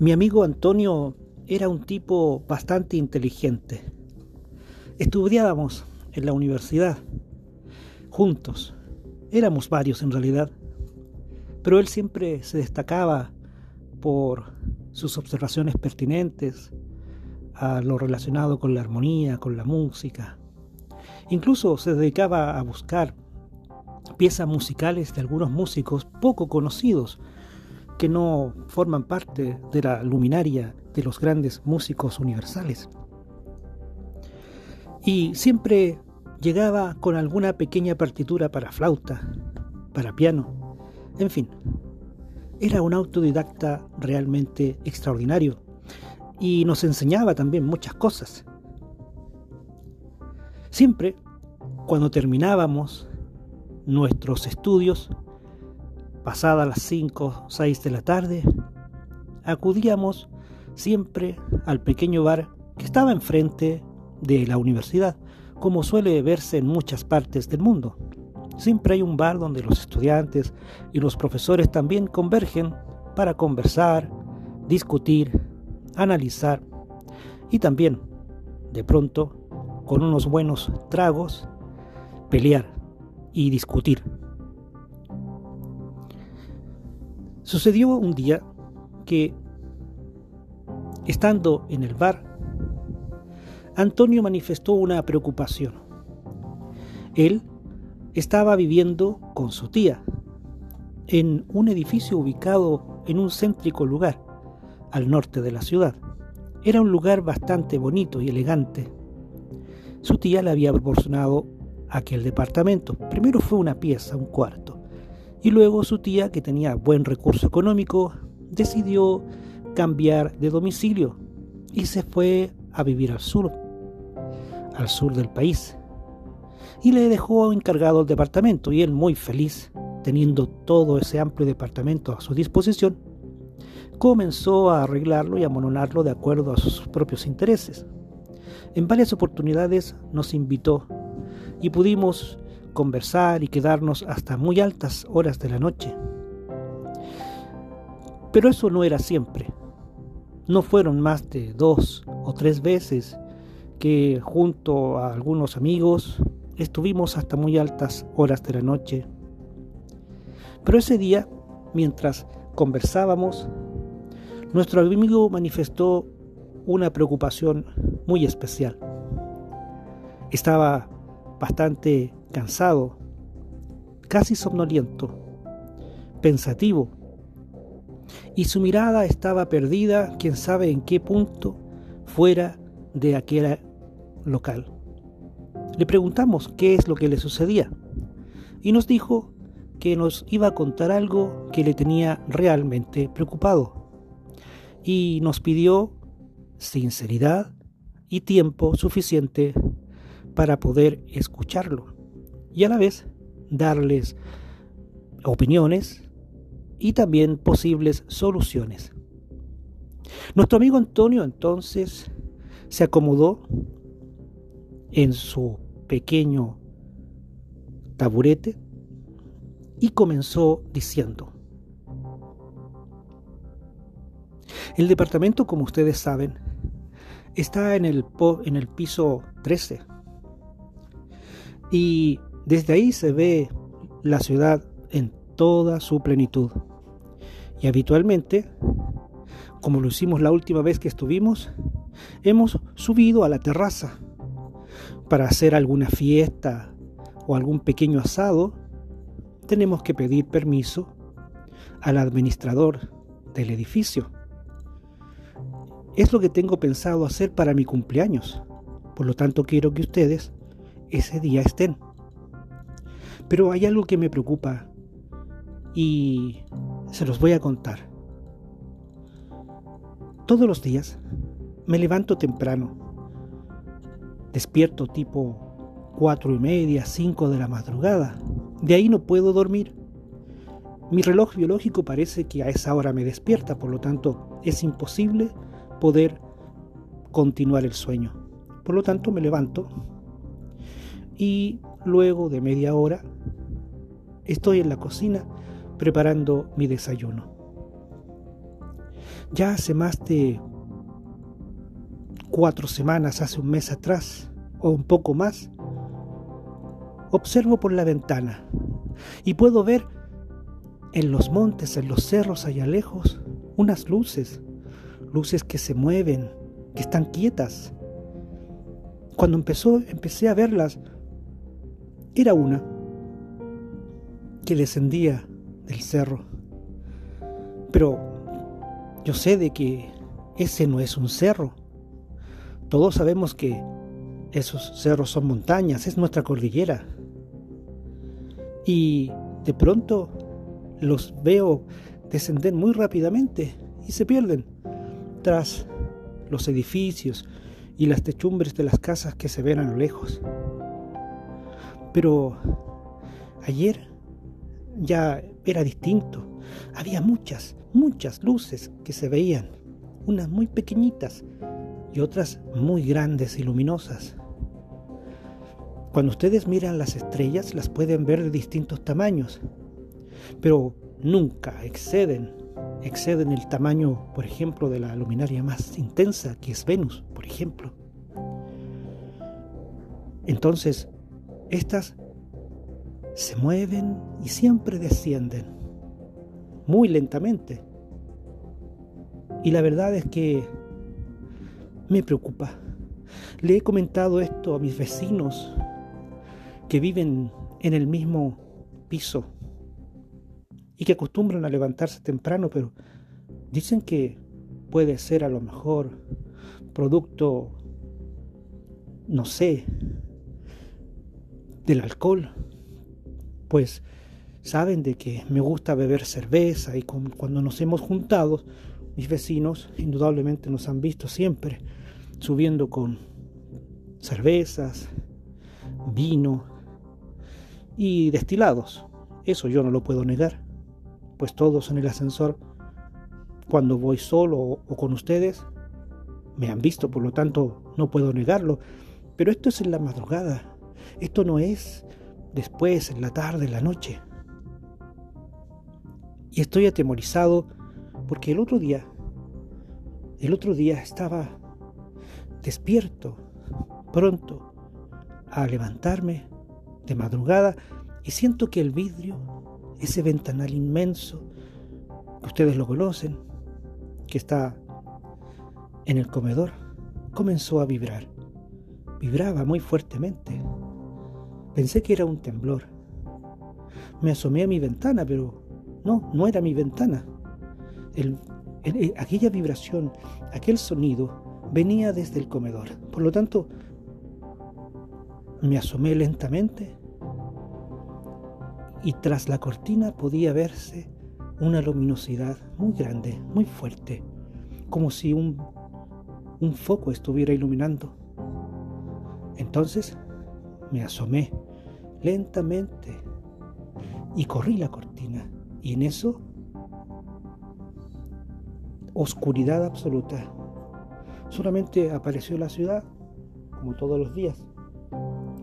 Mi amigo Antonio era un tipo bastante inteligente. Estudiábamos en la universidad, juntos. Éramos varios en realidad, pero él siempre se destacaba por sus observaciones pertinentes a lo relacionado con la armonía, con la música. Incluso se dedicaba a buscar piezas musicales de algunos músicos poco conocidos, que no forman parte de la luminaria de los grandes músicos universales. Y siempre llegaba con alguna pequeña partitura para flauta, para piano, en fin. Era un autodidacta realmente extraordinario y nos enseñaba también muchas cosas. Siempre, cuando terminábamos nuestros estudios, pasadas las 5 o 6 de la tarde, acudíamos siempre al pequeño bar que estaba enfrente de la universidad, como suele verse en muchas partes del mundo. Siempre hay un bar donde los estudiantes y los profesores también convergen para conversar, discutir, analizar y también, de pronto, con unos buenos tragos, pelear y discutir. Sucedió un día que, estando en el bar, Antonio manifestó una preocupación. Él estaba viviendo con su tía en un edificio ubicado en un céntrico lugar al norte de la ciudad. Era un lugar bastante bonito y elegante. Su tía le había proporcionado aquel departamento. Primero fue una pieza, un cuarto, y luego su tía, que tenía buen recurso económico, decidió cambiar de domicilio y se fue a vivir al sur, al sur del país. Y le dejó encargado el departamento y él muy feliz, teniendo todo ese amplio departamento a su disposición, comenzó a arreglarlo y a mononarlo de acuerdo a sus propios intereses. En varias oportunidades nos invitó y pudimos conversar y quedarnos hasta muy altas horas de la noche. Pero eso no era siempre. No fueron más de dos o tres veces que junto a algunos amigos estuvimos hasta muy altas horas de la noche. Pero ese día, mientras conversábamos, nuestro amigo manifestó una preocupación muy especial. Estaba bastante cansado, casi somnoliento, pensativo, y su mirada estaba perdida, quién sabe en qué punto, fuera de aquel local. Le preguntamos qué es lo que le sucedía y nos dijo que nos iba a contar algo que le tenía realmente preocupado y nos pidió sinceridad y tiempo suficiente para poder escucharlo y a la vez darles opiniones y también posibles soluciones. Nuestro amigo Antonio entonces se acomodó en su pequeño taburete y comenzó diciendo, el departamento, como ustedes saben, está en el, en el piso 13 y desde ahí se ve la ciudad en toda su plenitud. Y habitualmente, como lo hicimos la última vez que estuvimos, hemos subido a la terraza para hacer alguna fiesta o algún pequeño asado. Tenemos que pedir permiso al administrador del edificio. Es lo que tengo pensado hacer para mi cumpleaños. Por lo tanto, quiero que ustedes ese día estén. Pero hay algo que me preocupa y se los voy a contar. Todos los días me levanto temprano, despierto tipo cuatro y media, cinco de la madrugada. De ahí no puedo dormir. Mi reloj biológico parece que a esa hora me despierta, por lo tanto es imposible poder continuar el sueño. Por lo tanto me levanto, y luego de media hora estoy en la cocina preparando mi desayuno. Ya hace más de cuatro semanas, hace un mes atrás, o un poco más, observo por la ventana y puedo ver en los montes, en los cerros allá lejos, unas luces, luces que se mueven, que están quietas. Cuando empezó, empecé a verlas, era una que descendía del cerro. Pero yo sé de que ese no es un cerro. Todos sabemos que esos cerros son montañas, es nuestra cordillera. Y de pronto los veo descender muy rápidamente y se pierden tras los edificios y las techumbres de las casas que se ven a lo lejos. Pero ayer ya era distinto. Había muchas, muchas luces que se veían, unas muy pequeñitas y otras muy grandes y luminosas. Cuando ustedes miran las estrellas las pueden ver de distintos tamaños, pero nunca exceden, exceden el tamaño, por ejemplo, de la luminaria más intensa, que es Venus, por ejemplo. Entonces, estas se mueven y siempre descienden, muy lentamente. Y la verdad es que me preocupa. Le he comentado esto a mis vecinos que viven en el mismo piso y que acostumbran a levantarse temprano, pero dicen que puede ser a lo mejor producto, no sé, del alcohol, pues saben de que me gusta beber cerveza y cuando nos hemos juntado, mis vecinos indudablemente nos han visto siempre subiendo con cervezas, vino y destilados. Eso yo no lo puedo negar, pues todos en el ascensor, cuando voy solo o con ustedes, me han visto, por lo tanto no puedo negarlo. Pero esto es en la madrugada, esto no es después, en la tarde, en la noche. Y estoy atemorizado porque el otro día, el otro día estaba despierto, pronto, a levantarme de madrugada y siento que el vidrio, ese ventanal inmenso, que ustedes lo conocen, que está en el comedor, comenzó a vibrar. Vibraba muy fuertemente. Pensé que era un temblor. Me asomé a mi ventana, pero no, no era mi ventana. aquella vibración, aquel sonido venía desde el comedor. Por lo tanto, me asomé lentamente y tras la cortina podía verse una luminosidad muy grande, muy fuerte, como si un, un foco estuviera iluminando. Entonces me asomé lentamente y corrí la cortina y en eso oscuridad absoluta. Solamente apareció la ciudad, como todos los días,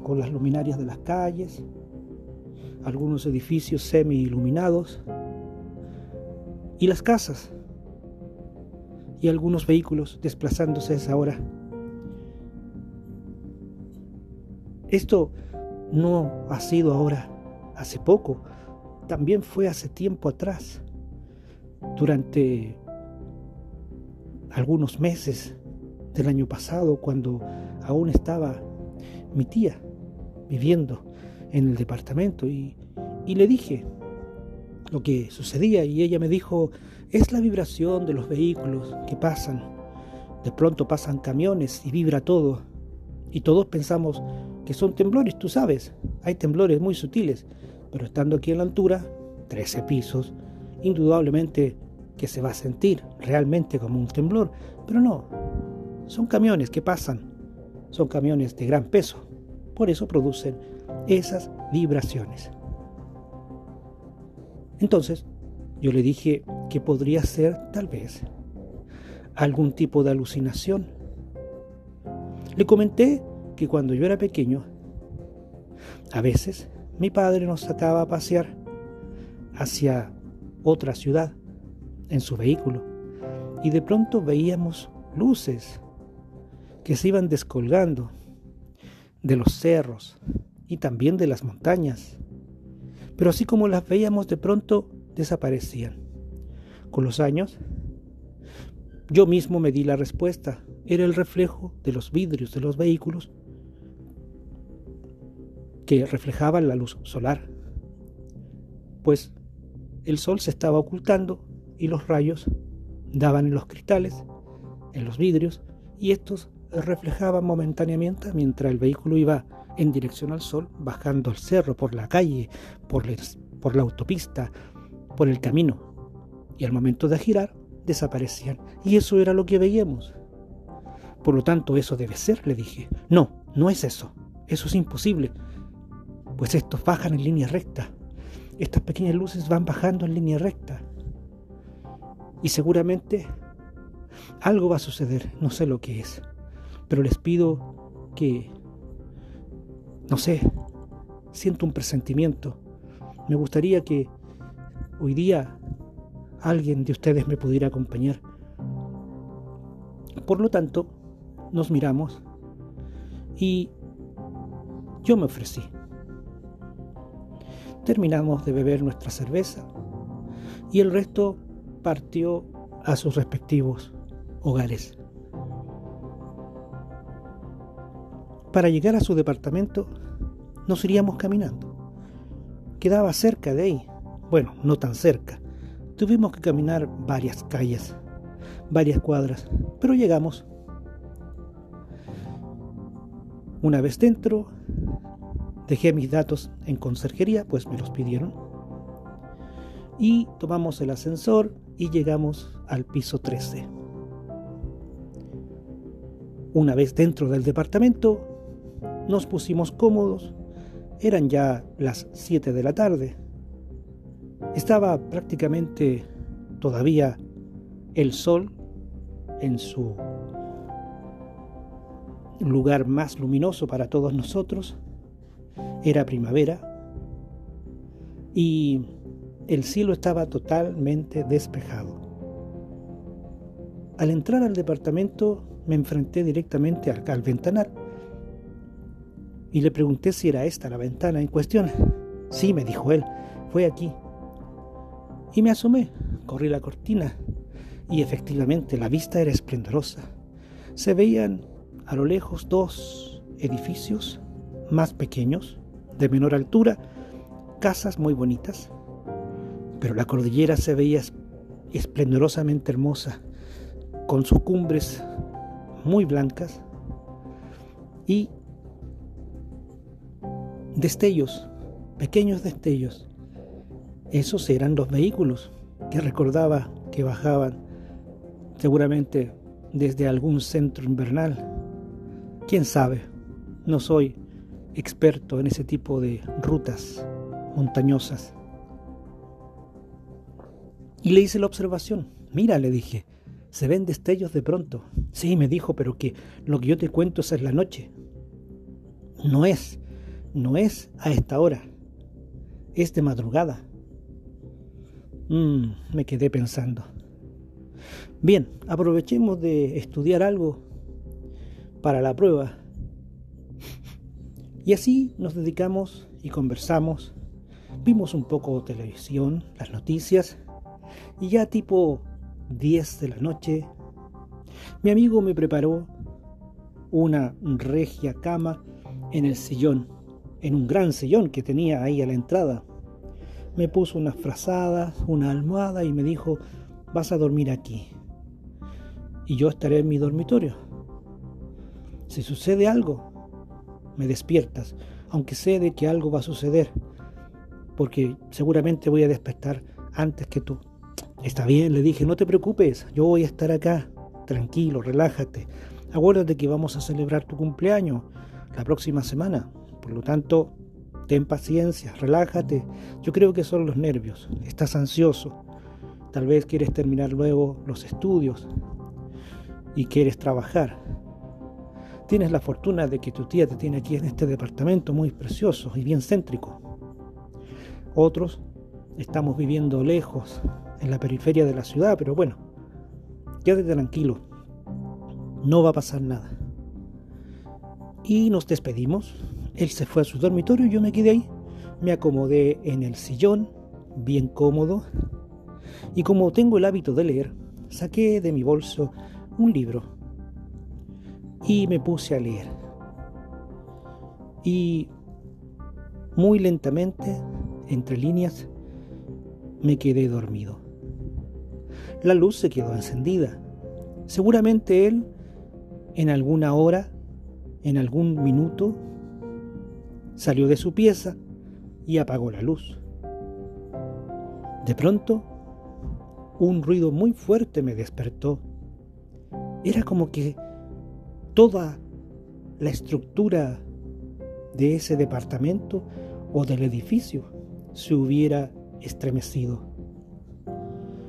con las luminarias de las calles, algunos edificios semi iluminados y las casas y algunos vehículos desplazándose a esa hora. Esto no ha sido ahora, hace poco, también fue hace tiempo atrás, durante algunos meses del año pasado, cuando aún estaba mi tía viviendo en el departamento y, y le dije lo que sucedía y ella me dijo, es la vibración de los vehículos que pasan. De pronto pasan camiones y vibra todo. Y todos pensamos que son temblores, tú sabes, hay temblores muy sutiles, pero estando aquí en la altura, 13 pisos, indudablemente que se va a sentir realmente como un temblor, pero no, son camiones que pasan, son camiones de gran peso, por eso producen esas vibraciones. Entonces, yo le dije que podría ser tal vez algún tipo de alucinación. Le comenté que cuando yo era pequeño, a veces mi padre nos sacaba a pasear hacia otra ciudad en su vehículo y de pronto veíamos luces que se iban descolgando de los cerros y también de las montañas. Pero así como las veíamos de pronto desaparecían. Con los años, yo mismo me di la respuesta. Era el reflejo de los vidrios de los vehículos que reflejaban la luz solar. Pues el sol se estaba ocultando y los rayos daban en los cristales, en los vidrios, y estos reflejaban momentáneamente mientras el vehículo iba en dirección al sol, bajando el cerro, por la calle, por, por la autopista, por el camino. Y al momento de girar, desaparecían. Y eso era lo que veíamos. Por lo tanto, eso debe ser, le dije. No, no es eso. Eso es imposible. Pues estos bajan en línea recta. Estas pequeñas luces van bajando en línea recta. Y seguramente algo va a suceder, no sé lo que es. Pero les pido que, no sé, siento un presentimiento. Me gustaría que hoy día alguien de ustedes me pudiera acompañar. Por lo tanto, nos miramos y yo me ofrecí. Terminamos de beber nuestra cerveza y el resto partió a sus respectivos hogares. Para llegar a su departamento nos iríamos caminando. Quedaba cerca de ahí, bueno, no tan cerca. Tuvimos que caminar varias calles, varias cuadras, pero llegamos. Una vez dentro, dejé mis datos en conserjería, pues me los pidieron. Y tomamos el ascensor y llegamos al piso 13. Una vez dentro del departamento, nos pusimos cómodos. Eran ya las 7 de la tarde. Estaba prácticamente todavía el sol en su lugar más luminoso para todos nosotros. Era primavera y el cielo estaba totalmente despejado. Al entrar al departamento me enfrenté directamente al, al y le pregunté si era esta la ventana en cuestión. Sí, me dijo él, fue aquí. Y me asomé, corrí la cortina y efectivamente la vista era esplendorosa. Se veían a lo lejos dos edificios más pequeños, de menor altura, casas muy bonitas, pero la cordillera se veía esplendorosamente hermosa, con sus cumbres muy blancas y destellos, pequeños destellos. Esos eran los vehículos que recordaba que bajaban seguramente desde algún centro invernal. ¿Quién sabe? No soy experto en ese tipo de rutas montañosas. Y le hice la observación. Mira, le dije, se ven destellos de pronto. Sí, me dijo, pero que lo que yo te cuento es la noche. No es no es a esta hora, es de madrugada. Mm, me quedé pensando. Bien, aprovechemos de estudiar algo para la prueba. Y así nos dedicamos y conversamos. Vimos un poco televisión, las noticias, y ya tipo 10 de la noche, mi amigo me preparó una regia cama en el sillón en un gran sillón que tenía ahí a la entrada. Me puso unas frazadas, una almohada y me dijo, vas a dormir aquí. Y yo estaré en mi dormitorio. Si sucede algo, me despiertas, aunque sé de que algo va a suceder, porque seguramente voy a despertar antes que tú. Está bien, le dije, no te preocupes, yo voy a estar acá, tranquilo, relájate. Acuérdate que vamos a celebrar tu cumpleaños la próxima semana. Por lo tanto, ten paciencia, relájate. Yo creo que son los nervios. Estás ansioso. Tal vez quieres terminar luego los estudios y quieres trabajar. Tienes la fortuna de que tu tía te tiene aquí en este departamento muy precioso y bien céntrico. Otros estamos viviendo lejos, en la periferia de la ciudad, pero bueno, quédate tranquilo, no va a pasar nada. Y nos despedimos. Él se fue a su dormitorio y yo me quedé ahí. Me acomodé en el sillón, bien cómodo. Y como tengo el hábito de leer, saqué de mi bolso un libro y me puse a leer. Y muy lentamente, entre líneas, me quedé dormido. La luz se quedó encendida. Seguramente él, en alguna hora, en algún minuto, salió de su pieza y apagó la luz. De pronto, un ruido muy fuerte me despertó. Era como que toda la estructura de ese departamento o del edificio se hubiera estremecido.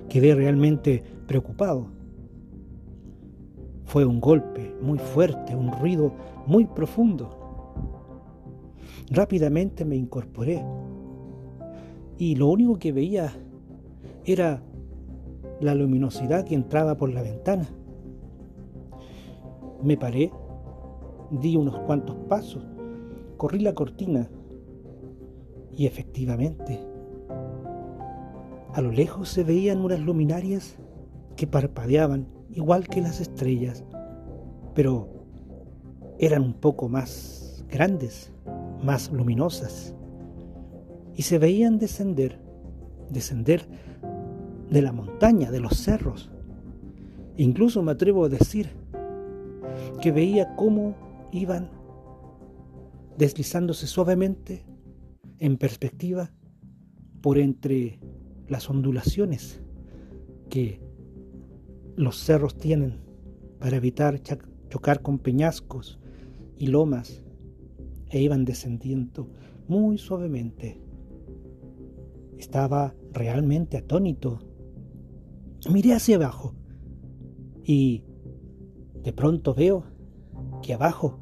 Quedé realmente preocupado. Fue un golpe muy fuerte, un ruido muy profundo. Rápidamente me incorporé y lo único que veía era la luminosidad que entraba por la ventana. Me paré, di unos cuantos pasos, corrí la cortina y efectivamente a lo lejos se veían unas luminarias que parpadeaban igual que las estrellas, pero eran un poco más grandes, más luminosas, y se veían descender, descender de la montaña, de los cerros. Incluso me atrevo a decir que veía cómo iban deslizándose suavemente en perspectiva por entre las ondulaciones que los cerros tienen para evitar chocar con peñascos y lomas e iban descendiendo muy suavemente. Estaba realmente atónito. Miré hacia abajo y de pronto veo que abajo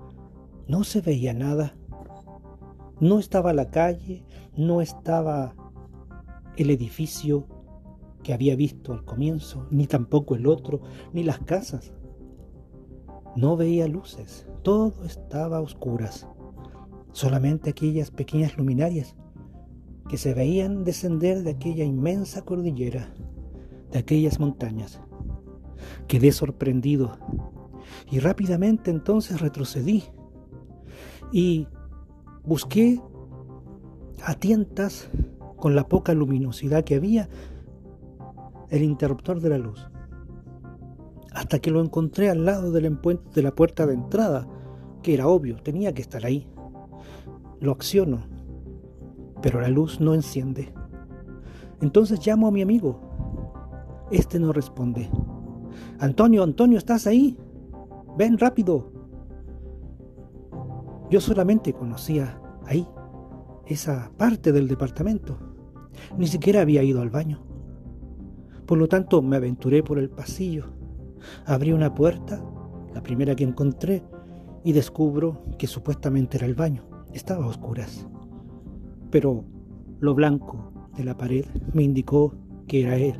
no se veía nada. No estaba la calle, no estaba el edificio que había visto al comienzo, ni tampoco el otro, ni las casas. No veía luces, todo estaba a oscuras, solamente aquellas pequeñas luminarias que se veían descender de aquella inmensa cordillera, de aquellas montañas. Quedé sorprendido y rápidamente entonces retrocedí y busqué a tientas con la poca luminosidad que había el interruptor de la luz. Hasta que lo encontré al lado del de la puerta de entrada, que era obvio, tenía que estar ahí. Lo acciono, pero la luz no enciende. Entonces llamo a mi amigo. Este no responde. Antonio, Antonio, ¿estás ahí? Ven rápido. Yo solamente conocía ahí esa parte del departamento. Ni siquiera había ido al baño. Por lo tanto, me aventuré por el pasillo. Abrí una puerta, la primera que encontré, y descubro que supuestamente era el baño. Estaba a oscuras. Pero lo blanco de la pared me indicó que era él.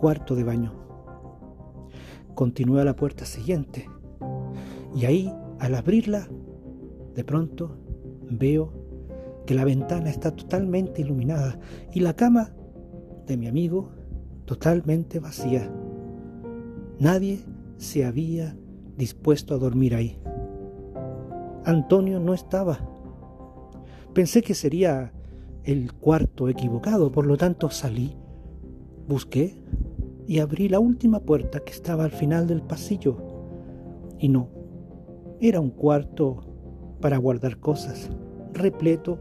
Cuarto de baño. Continué a la puerta siguiente. Y ahí, al abrirla, de pronto veo que la ventana está totalmente iluminada y la cama de mi amigo totalmente vacía. Nadie se había dispuesto a dormir ahí. Antonio no estaba. Pensé que sería el cuarto equivocado, por lo tanto salí, busqué y abrí la última puerta que estaba al final del pasillo. Y no, era un cuarto para guardar cosas, repleto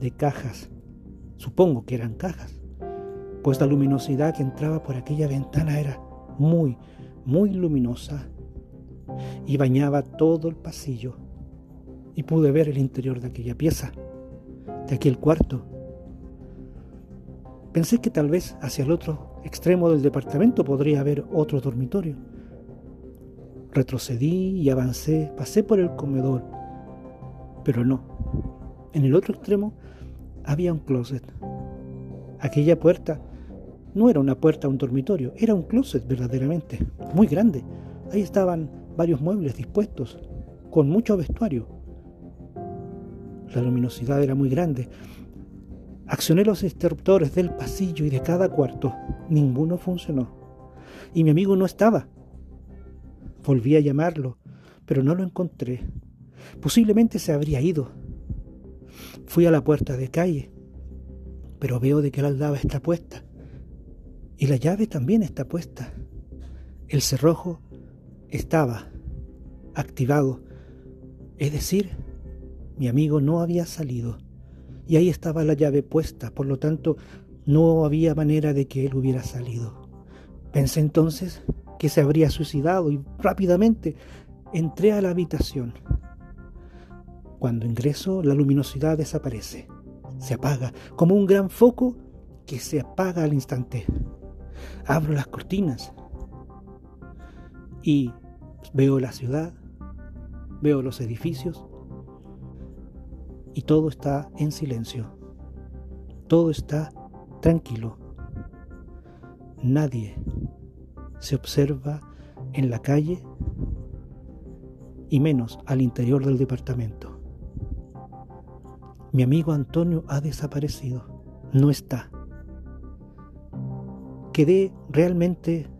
de cajas. Supongo que eran cajas, pues la luminosidad que entraba por aquella ventana era muy, muy luminosa y bañaba todo el pasillo. Y pude ver el interior de aquella pieza, de aquel cuarto. Pensé que tal vez hacia el otro extremo del departamento podría haber otro dormitorio. Retrocedí y avancé, pasé por el comedor, pero no. En el otro extremo había un closet. Aquella puerta no era una puerta a un dormitorio, era un closet verdaderamente, muy grande. Ahí estaban varios muebles dispuestos, con mucho vestuario. La luminosidad era muy grande. Accioné los interruptores del pasillo y de cada cuarto. Ninguno funcionó. Y mi amigo no estaba. Volví a llamarlo, pero no lo encontré. Posiblemente se habría ido. Fui a la puerta de calle, pero veo de que la aldaba está puesta. Y la llave también está puesta. El cerrojo estaba activado. Es decir, mi amigo no había salido. Y ahí estaba la llave puesta, por lo tanto, no había manera de que él hubiera salido. Pensé entonces que se habría suicidado y rápidamente entré a la habitación. Cuando ingreso, la luminosidad desaparece, se apaga, como un gran foco que se apaga al instante. Abro las cortinas y veo la ciudad, veo los edificios y todo está en silencio. Todo está tranquilo. Nadie se observa en la calle y menos al interior del departamento. Mi amigo Antonio ha desaparecido, no está. Quedé realmente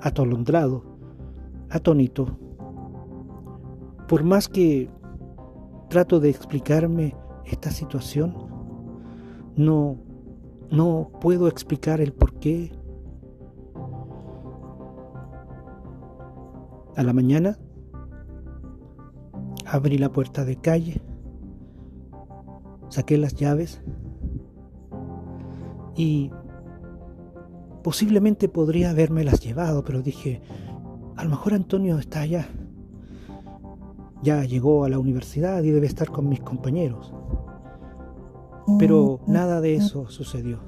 atolondrado, atónito. Por más que trato de explicarme esta situación, no, no puedo explicar el por qué A la mañana abrí la puerta de calle, saqué las llaves y posiblemente podría haberme las llevado, pero dije, a lo mejor Antonio está allá. Ya llegó a la universidad y debe estar con mis compañeros. Pero nada de eso sucedió.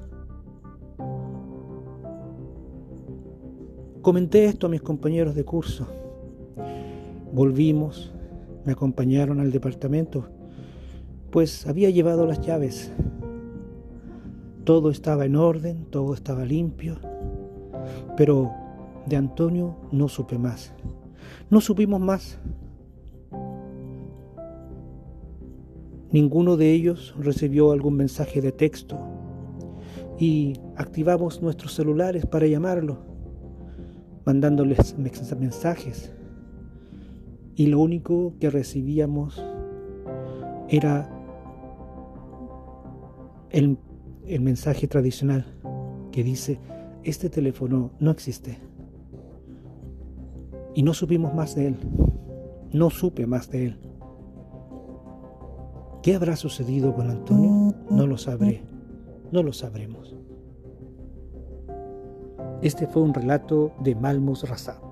Comenté esto a mis compañeros de curso Volvimos, me acompañaron al departamento, pues había llevado las llaves. Todo estaba en orden, todo estaba limpio, pero de Antonio no supe más. No supimos más. Ninguno de ellos recibió algún mensaje de texto y activamos nuestros celulares para llamarlo, mandándoles mensajes y lo único que recibíamos era el, mensaje tradicional que dice, este teléfono no existe. Y no supimos más de él, no supe más de él. ¿Qué habrá sucedido con Antonio? No lo sabré, no lo sabremos. Este fue un relato de Malmus Razab.